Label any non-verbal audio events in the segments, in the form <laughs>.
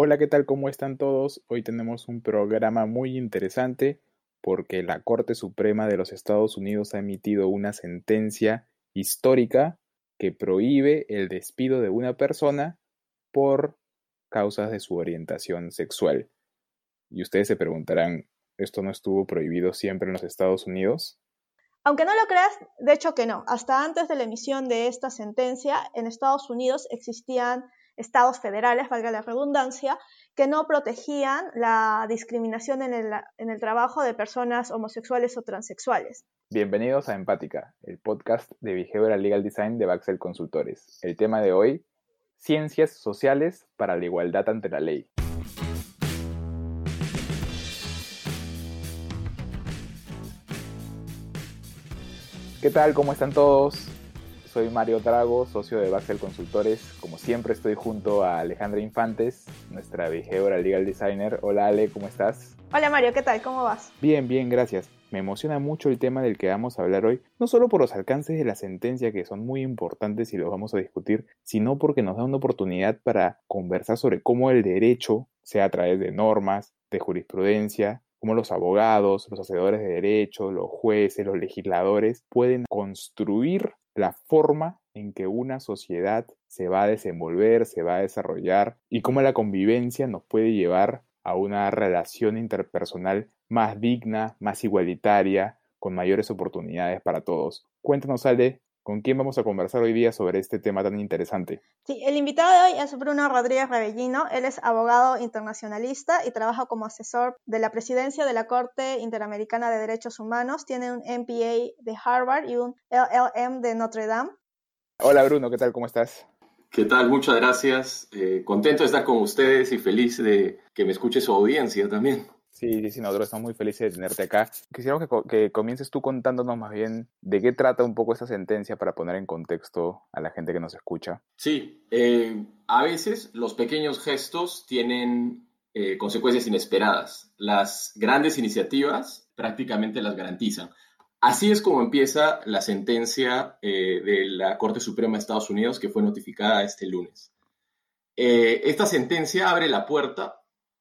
Hola, ¿qué tal? ¿Cómo están todos? Hoy tenemos un programa muy interesante porque la Corte Suprema de los Estados Unidos ha emitido una sentencia histórica que prohíbe el despido de una persona por causas de su orientación sexual. Y ustedes se preguntarán, ¿esto no estuvo prohibido siempre en los Estados Unidos? Aunque no lo creas, de hecho que no. Hasta antes de la emisión de esta sentencia, en Estados Unidos existían estados federales, valga la redundancia, que no protegían la discriminación en el, en el trabajo de personas homosexuales o transexuales. Bienvenidos a Empática, el podcast de Behavioral Legal Design de Baxel Consultores. El tema de hoy, ciencias sociales para la igualdad ante la ley. ¿Qué tal? ¿Cómo están todos? Soy Mario Drago, socio de Baxel Consultores. Como siempre estoy junto a Alejandra Infantes, nuestra behavioral legal designer. Hola Ale, ¿cómo estás? Hola Mario, ¿qué tal? ¿Cómo vas? Bien, bien, gracias. Me emociona mucho el tema del que vamos a hablar hoy, no solo por los alcances de la sentencia que son muy importantes y los vamos a discutir, sino porque nos da una oportunidad para conversar sobre cómo el derecho, sea a través de normas, de jurisprudencia, cómo los abogados, los hacedores de derecho, los jueces, los legisladores pueden construir la forma en que una sociedad se va a desenvolver, se va a desarrollar y cómo la convivencia nos puede llevar a una relación interpersonal más digna, más igualitaria, con mayores oportunidades para todos. Cuéntanos, Ale, ¿Con quién vamos a conversar hoy día sobre este tema tan interesante? Sí, el invitado de hoy es Bruno Rodríguez Rebellino. Él es abogado internacionalista y trabaja como asesor de la presidencia de la Corte Interamericana de Derechos Humanos. Tiene un MPA de Harvard y un LLM de Notre Dame. Hola Bruno, ¿qué tal? ¿Cómo estás? ¿Qué tal? Muchas gracias. Eh, contento de estar con ustedes y feliz de que me escuche su audiencia también. Sí, sí, nosotros estamos muy felices de tenerte acá. Quisiéramos que, comiences tú contándonos más bien de qué trata un poco esta sentencia para poner en contexto a la gente que nos escucha. Sí, eh, a veces los pequeños gestos tienen eh, consecuencias inesperadas. Las grandes iniciativas prácticamente las garantizan. Así es como empieza la sentencia eh, de la Corte Suprema de Estados Unidos que fue notificada este lunes. esta sentencia abre la puerta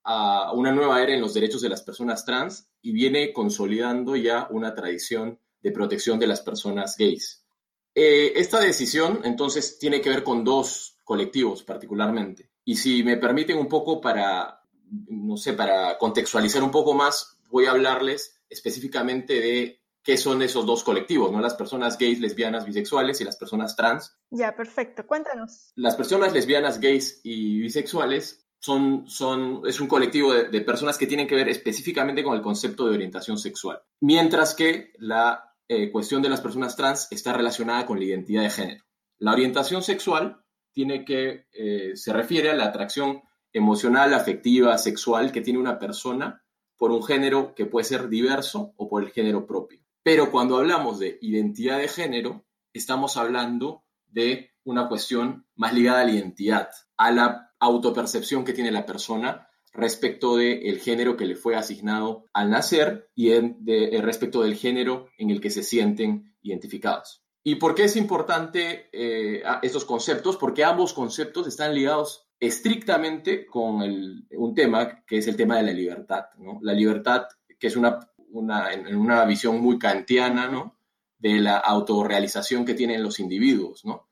a una nueva era en los derechos de las personas trans y viene consolidando ya una tradición de protección de las personas gays. Eh, esta decisión entonces tiene que ver con dos colectivos particularmente. Y si me permiten un poco para, no sé, para contextualizar un poco más, voy a hablarles específicamente de qué son esos dos colectivos, ¿no? Las personas gays, lesbianas, bisexuales y las personas trans. Ya, perfecto. Cuéntanos. Las personas lesbianas, gays y bisexuales son, son, es un colectivo de, personas que tienen que ver específicamente con el concepto de orientación sexual, mientras que la eh, cuestión de las personas trans está relacionada con la identidad de género. La orientación sexual tiene que, eh, se refiere a la atracción emocional, afectiva, sexual que tiene una persona por un género que puede ser diverso o por el género propio. Pero cuando hablamos de identidad de género, estamos hablando de una cuestión más ligada a la identidad, a la autopercepción que tiene la persona respecto del género que le fue asignado al nacer y de, respecto del género en el que se sienten identificados. ¿Y por qué es importante eh, estos conceptos? Porque ambos conceptos están ligados estrictamente con un tema que es el tema de la libertad. La libertad, que es una, una, en una visión muy kantiana ¿no? de la autorrealización que tienen los individuos. ¿no?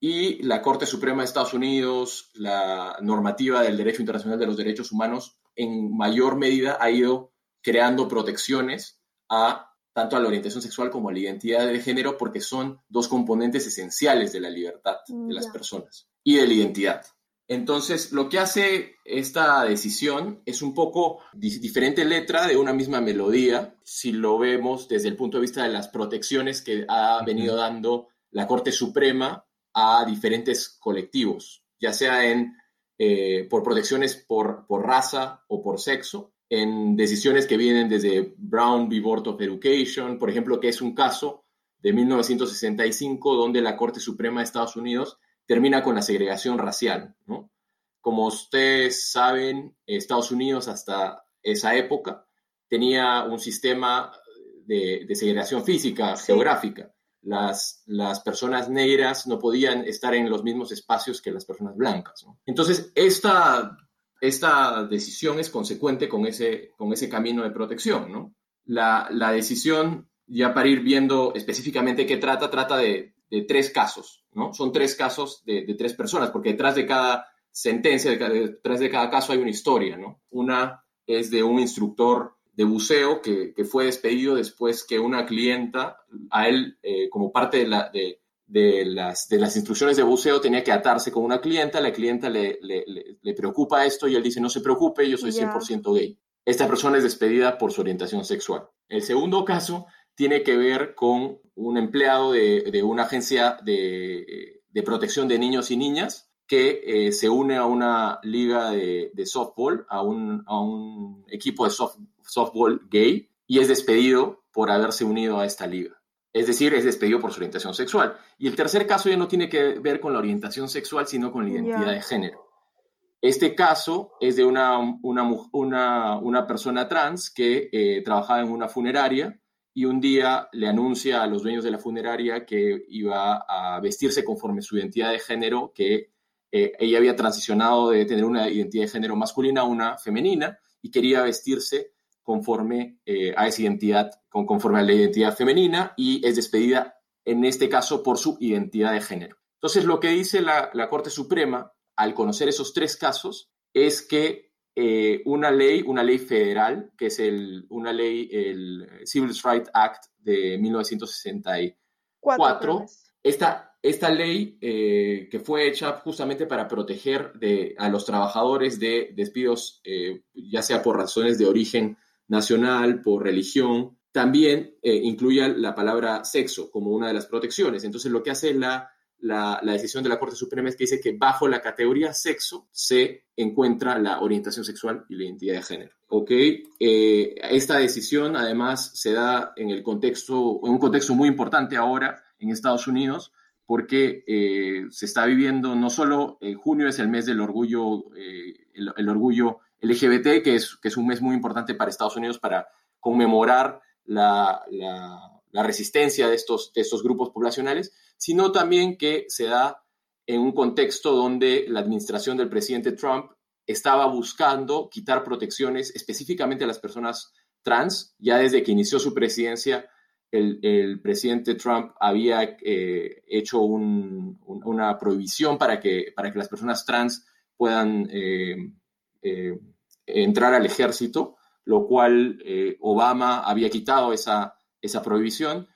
Y la Corte Suprema de Estados Unidos, la normativa del derecho internacional de los derechos humanos, en mayor medida ha ido creando protecciones a tanto a la orientación sexual como a la identidad de género, porque son dos componentes esenciales de la libertad de las personas y de la identidad. Entonces, lo que hace esta decisión es un poco diferente letra de una misma melodía, si lo vemos desde el punto de vista de las protecciones que ha venido dando la Corte Suprema a diferentes colectivos, ya sea en, eh, por protecciones por, por, raza o por sexo, en decisiones que vienen desde Brown v. Board of Education, por ejemplo, que es un caso de 1965 donde la Corte Suprema de Estados Unidos termina con la segregación racial. Como ustedes saben, Estados Unidos hasta esa época tenía un sistema de, segregación física, geográfica las, las personas negras no podían estar en los mismos espacios que las personas blancas. Entonces, esta esta decisión es consecuente con ese, con ese camino de protección, ¿no? La, la decisión, ya para ir viendo específicamente qué trata, trata de, tres casos, ¿no? Son tres casos de, de, tres personas, porque detrás de cada sentencia, detrás de cada caso hay una historia, ¿no? Una es de un instructor de buceo que, que fue despedido después que una clienta, a él, eh, como parte de, la, de, de, las, de las instrucciones de buceo, tenía que atarse con una clienta, la clienta le, le, le preocupa esto y él dice, no se preocupe, yo soy 100% gay. Esta persona es despedida por su orientación sexual. El segundo caso tiene que ver con un empleado de, de una agencia de, de, protección de niños y niñas que eh, se une a una liga de, de softball, a un, a un, equipo de soft, softball gay y es despedido por haberse unido a esta liga. Es decir, es despedido por su orientación sexual. Y el tercer caso ya no tiene que ver con la orientación sexual, sino con la identidad yeah. de género. Este caso es de una, una, una, una persona trans que eh, trabajaba en una funeraria y un día le anuncia a los dueños de la funeraria que iba a vestirse conforme su identidad de género, que eh, ella había transicionado de tener una identidad de género masculina a una femenina y quería vestirse conforme eh, a esa identidad, con, conforme a la identidad femenina y es despedida en este caso por su identidad de género. Entonces, lo que dice la, la Corte Suprema al conocer esos tres casos es que eh, una ley, una ley federal, que es el, una ley, el Civil Rights Act de 1964, esta, esta ley eh, que fue hecha justamente para proteger a los trabajadores de despidos, eh, ya sea por razones de origen nacional, por religión, también eh, incluye la palabra sexo como una de las protecciones. Entonces, lo que hace la la, la, decisión de la Corte Suprema es que dice que bajo la categoría sexo se encuentra la orientación sexual y la identidad de género. ¿Ok? Esta decisión además se da en el contexto, en un contexto muy importante ahora en Estados Unidos, porque eh, se está viviendo no solo en junio es el mes del orgullo, eh, el, el, orgullo LGBT, que es, que es un mes muy importante para Estados Unidos para conmemorar la, la, la resistencia de estos, de estos grupos poblacionales, sino también que se da en un contexto donde la administración del presidente Trump estaba buscando quitar protecciones específicamente a las personas trans. Ya desde que inició su presidencia, el, presidente Trump había eh, hecho un, un, una prohibición para que, para que las personas trans puedan eh, eh, entrar al ejército, lo cual eh, Obama había quitado esa, esa prohibición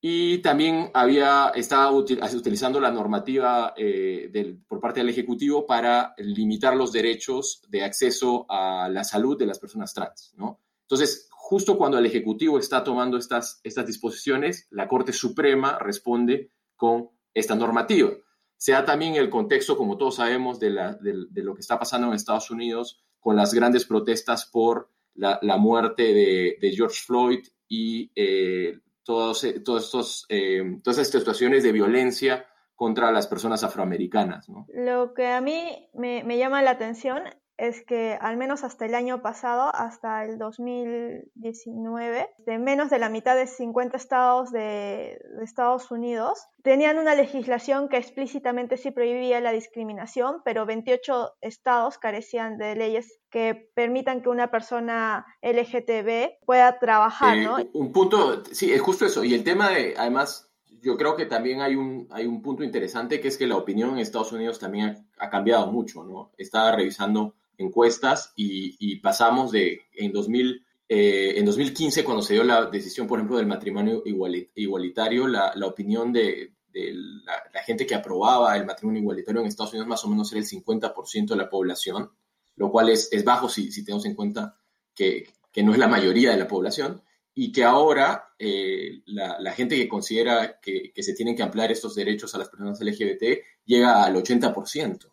y también había, estaba utilizando la normativa del, por parte del Ejecutivo para limitar los derechos de acceso a la salud de las personas trans. ¿no? Entonces, justo cuando el Ejecutivo está tomando estas, estas disposiciones, la Corte Suprema responde con esta normativa. Sea también el contexto, como todos sabemos, de, lo que está pasando en Estados Unidos con las grandes protestas por la, muerte de, George Floyd y eh, todos, eh, todos estos, eh, todas estas situaciones de violencia contra las personas afroamericanas. Lo que a mí me, me, llama la atención es que al menos hasta el año pasado, hasta el 2019, de menos de la mitad de 50 estados de, de, Estados Unidos tenían una legislación que explícitamente sí prohibía la discriminación, pero 28 estados carecían de leyes que permitan que una persona LGTB pueda trabajar, eh, ¿no? Un punto, sí, es justo eso. Y el tema de, además, yo creo que también hay un, hay un punto interesante que es que la opinión en Estados Unidos también ha, ha cambiado mucho, ¿no? Estaba revisando encuestas y, pasamos de en 2000 eh, en 2015 cuando se dio la decisión por ejemplo del matrimonio igualitario la, opinión de, la, gente que aprobaba el matrimonio igualitario en Estados Unidos más o menos era el 50% de la población lo cual es, es bajo si, si, tenemos en cuenta que, que, no es la mayoría de la población y que ahora eh, la, la, gente que considera que, que se tienen que ampliar estos derechos a las personas LGBT llega al 80%.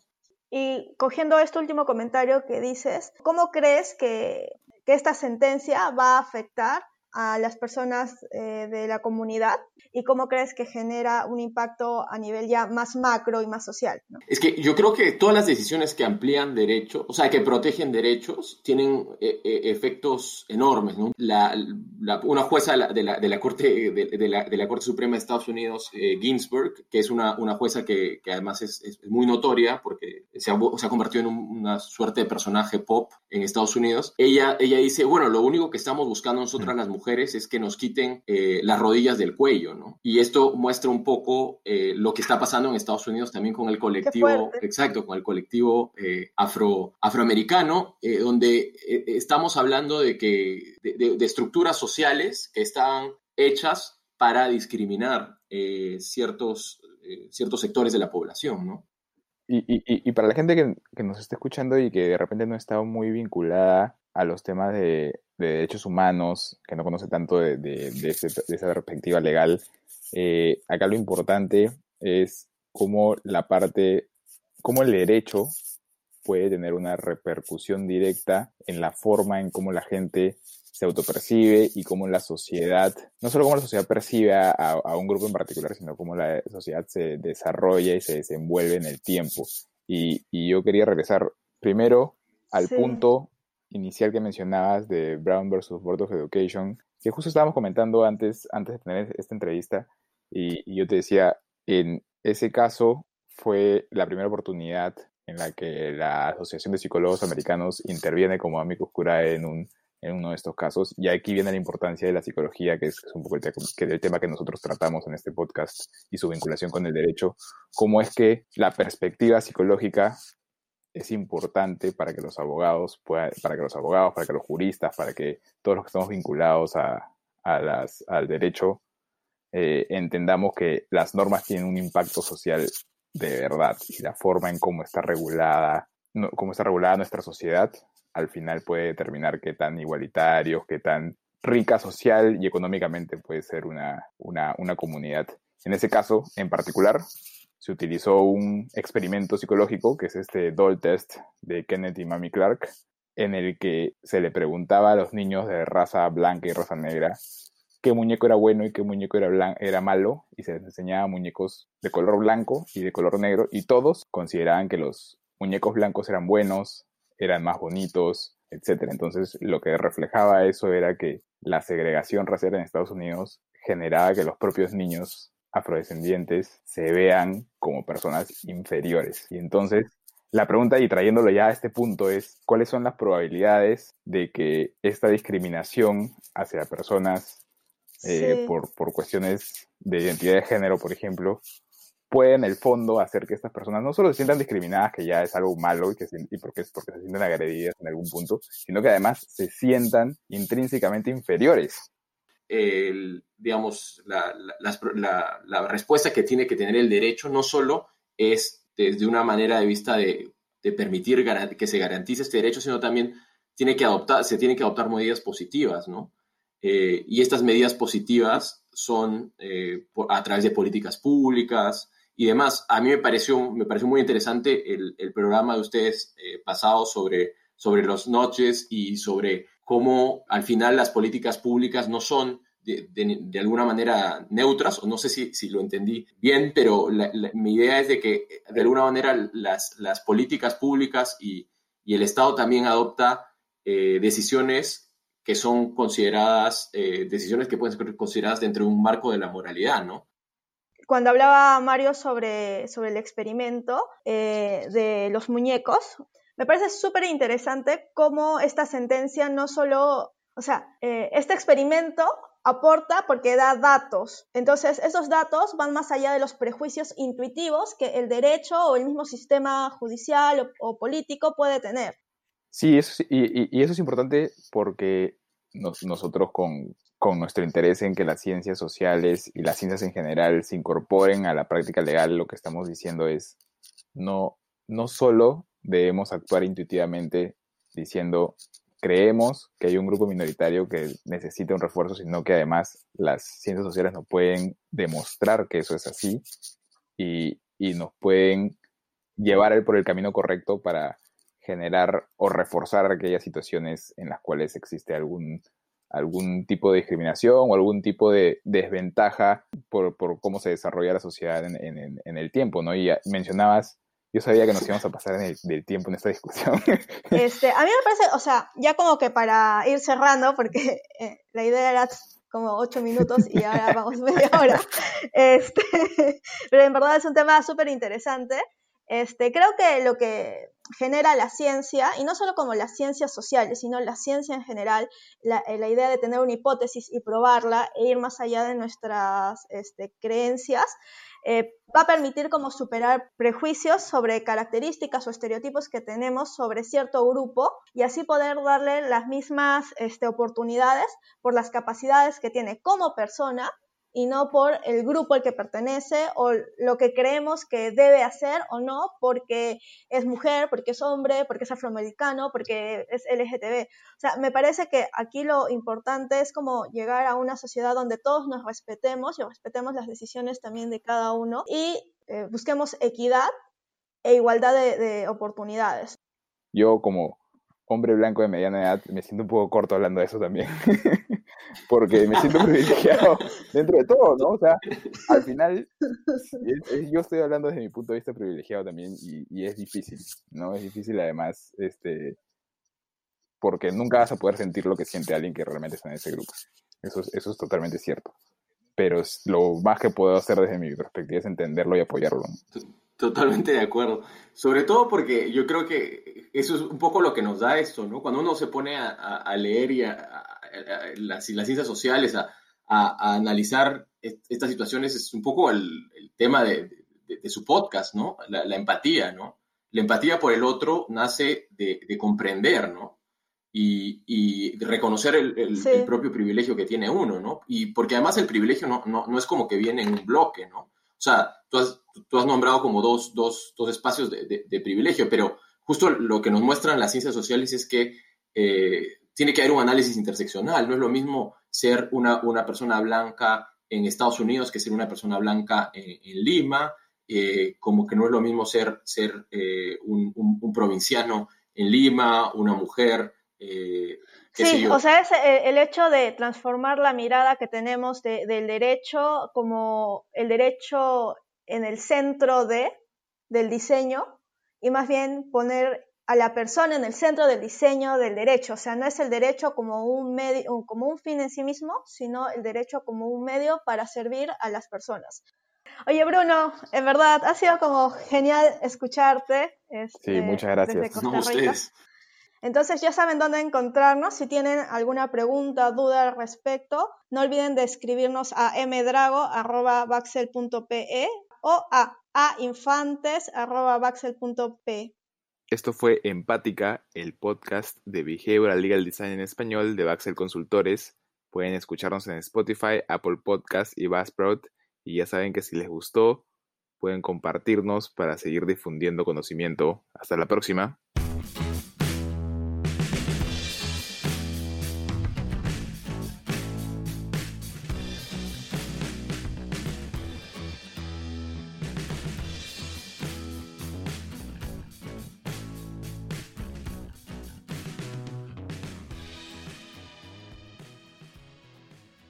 Y cogiendo este último comentario que dices, ¿cómo crees que, que esta sentencia va a afectar a las personas eh, de la comunidad y cómo crees que genera un impacto a nivel ya más macro y más social. Es que yo creo que todas las decisiones que amplían derechos, o sea, que protegen derechos, tienen eh, eh, efectos enormes. ¿no? La, una jueza de la, de la, Corte, de, la, de, la, Corte Suprema de Estados Unidos, Ginsburg, que es una, una jueza que, que además es, es, muy notoria porque se ha, se ha convertido en una suerte de personaje pop en Estados Unidos, ella, ella dice, bueno, lo único que estamos buscando nosotras las mujeres es que nos quiten eh, las rodillas del cuello, ¿no? Y esto muestra un poco eh, lo que está pasando en Estados Unidos también con el colectivo, exacto, con el colectivo eh, afro, afroamericano, donde estamos hablando de que de, estructuras sociales que están hechas para discriminar ciertos, ciertos sectores de la población, ¿no? Y, y, y, para la gente que, que, nos está escuchando y que de repente no está muy vinculada a los temas de, derechos humanos, que no conoce tanto de, de, esa perspectiva legal, eh, acá lo importante es cómo la parte, cómo el derecho puede tener una repercusión directa en la forma en cómo la gente se autopercibe y cómo la sociedad, no solo cómo la sociedad percibe a, a, un grupo en particular, sino cómo la sociedad se desarrolla y se desenvuelve en el tiempo. Y, y yo quería regresar primero al punto inicial que mencionabas de Brown versus Board of Education, que justo estábamos comentando antes, antes de tener esta entrevista, y, yo te decía, en ese caso fue la primera oportunidad en la que la Asociación de Psicólogos Americanos interviene como amigo oscura en, un, en uno de estos casos. Y aquí viene la importancia de la psicología, que es, un poco el, el, tema que nosotros tratamos en este podcast y su vinculación con el derecho. Cómo es que la perspectiva psicológica es importante para que los abogados para que los abogados, para que los juristas, para que todos los que estamos vinculados a, las, al derecho eh, entendamos que las normas tienen un impacto social de verdad y la forma en cómo está regulada, cómo está regulada nuestra sociedad, al final puede determinar qué tan igualitarios, qué tan rica social y económicamente puede ser una, una, una comunidad. En ese caso, en particular, se utilizó un experimento psicológico, que es este doll test de Kenneth y Mami Clark, en el que se le preguntaba a los niños de raza blanca y raza negra qué muñeco era bueno y qué muñeco era, era malo, y se les enseñaba muñecos de color blanco y de color negro, y todos consideraban que los muñecos blancos eran buenos, eran más bonitos, etc. Entonces, lo que reflejaba eso era que la segregación racial en Estados Unidos generaba que los propios niños afrodescendientes se vean como personas inferiores. Y entonces, la pregunta, y trayéndolo ya a este punto, es cuáles son las probabilidades de que esta discriminación hacia personas eh, por, por cuestiones de identidad de género, por ejemplo, puede en el fondo hacer que estas personas no solo se sientan discriminadas, que ya es algo malo y, que, y porque, es porque se sienten agredidas en algún punto, sino que además se sientan intrínsecamente inferiores el, digamos, la, la, respuesta que tiene que tener el derecho no solo es desde una manera de vista de, de permitir que se garantice este derecho, sino también tiene que adoptar, se tienen que adoptar medidas positivas, ¿no? Eh, y estas medidas positivas son eh, a través de políticas públicas y demás. A mí me pareció, me pareció muy interesante el, el programa de ustedes eh, pasado sobre, sobre los noches y sobre cómo al final las políticas públicas no son de, de, alguna manera neutras, o no sé si, si lo entendí bien, pero mi idea es de que de alguna manera las, las políticas públicas y, y, el Estado también adopta eh, decisiones que son consideradas, eh, decisiones que pueden ser consideradas dentro de un marco de la moralidad, ¿no? Cuando hablaba Mario sobre, sobre el experimento eh, de los muñecos, me parece súper interesante cómo esta sentencia no solo, o sea, este experimento aporta porque da datos. Entonces, esos datos van más allá de los prejuicios intuitivos que el derecho o el mismo sistema judicial o, político puede tener. Sí, y, eso es importante porque nosotros con, con, nuestro interés en que las ciencias sociales y las ciencias en general se incorporen a la práctica legal, lo que estamos diciendo es no, no solo debemos actuar intuitivamente diciendo, creemos que hay un grupo minoritario que necesita un refuerzo, sino que además las ciencias sociales no pueden demostrar que eso es así y, nos pueden llevar por el camino correcto para generar o reforzar aquellas situaciones en las cuales existe algún, algún tipo de discriminación o algún tipo de desventaja por, cómo se desarrolla la sociedad en, el tiempo, ¿no? Y mencionabas, yo sabía que nos íbamos a pasar en el, del tiempo en esta discusión. <laughs> Este, a mí me parece, o sea, ya como que para ir cerrando, porque eh, la idea era como ocho minutos y ahora <laughs> vamos media hora, este, <laughs> pero en verdad es un tema súper interesante. Este, creo que lo que genera la ciencia, y no solo como las ciencias sociales, sino la ciencia en general, la, eh, idea de tener una hipótesis y probarla e ir más allá de nuestras este, creencias, eh, va a permitir como superar prejuicios sobre características o estereotipos que tenemos sobre cierto grupo y así poder darle las mismas este, oportunidades por las capacidades que tiene como persona y no por el grupo al que pertenece o lo que creemos que debe hacer o no porque es mujer, porque es hombre, porque es afroamericano, porque es LGTB. O sea, me parece que aquí lo importante es como llegar a una sociedad donde todos nos respetemos y respetemos las decisiones también de cada uno y eh, busquemos equidad e igualdad de, de oportunidades. Yo como hombre blanco de mediana edad me siento un poco corto hablando de eso también. <laughs> porque me siento privilegiado <laughs> dentro de todo, ¿no? O sea, al <laughs> final, yo estoy hablando desde mi punto de vista privilegiado también y, es difícil, ¿no? Es difícil además, este, porque nunca vas a poder sentir lo que siente alguien que realmente está en ese grupo. Eso, eso es totalmente cierto. Pero lo más que puedo hacer desde mi perspectiva es entenderlo y apoyarlo. Totalmente de acuerdo. Sobre todo porque yo creo que eso es un poco lo que nos da esto, ¿no? Cuando uno se pone a, leer y a, las, ciencias sociales a, analizar estas situaciones es un poco el, tema de, su podcast, ¿no? La, empatía, ¿no? La empatía por el otro nace de, comprender, ¿no? Y, reconocer el, propio privilegio que tiene uno, ¿no? Y porque además el privilegio no, no, es como que viene en un bloque, ¿no? O sea, tú has, nombrado como dos, dos, dos espacios de, privilegio, pero justo lo que nos muestran las ciencias sociales es que eh, tiene que haber un análisis interseccional. No es lo mismo ser una, una persona blanca en Estados Unidos que ser una persona blanca en, Lima, eh, como que no es lo mismo ser, ser eh, un, provinciano en Lima, una mujer. Sí, o sea, es el hecho de transformar la mirada que tenemos del derecho como el derecho en el centro de, del diseño y más bien poner a la persona en el centro del diseño del derecho. O sea, no es el derecho como un, medio, como un fin en sí mismo, sino el derecho como un medio para servir a las personas. Oye, Bruno, en verdad, ha sido como genial escucharte. Este, sí, muchas gracias. Entonces ya saben dónde encontrarnos. Si tienen alguna pregunta, duda al respecto, no olviden de escribirnos a mdrago.baxel.pe o a ainfantes.baxel.pe. Esto fue Empática, el podcast de Behavioral Legal Design en español de Baxel Consultores. Pueden escucharnos en Spotify, Apple Podcast y Buzzsprout. Y ya saben que si les gustó, pueden compartirnos para seguir difundiendo conocimiento. Hasta la próxima.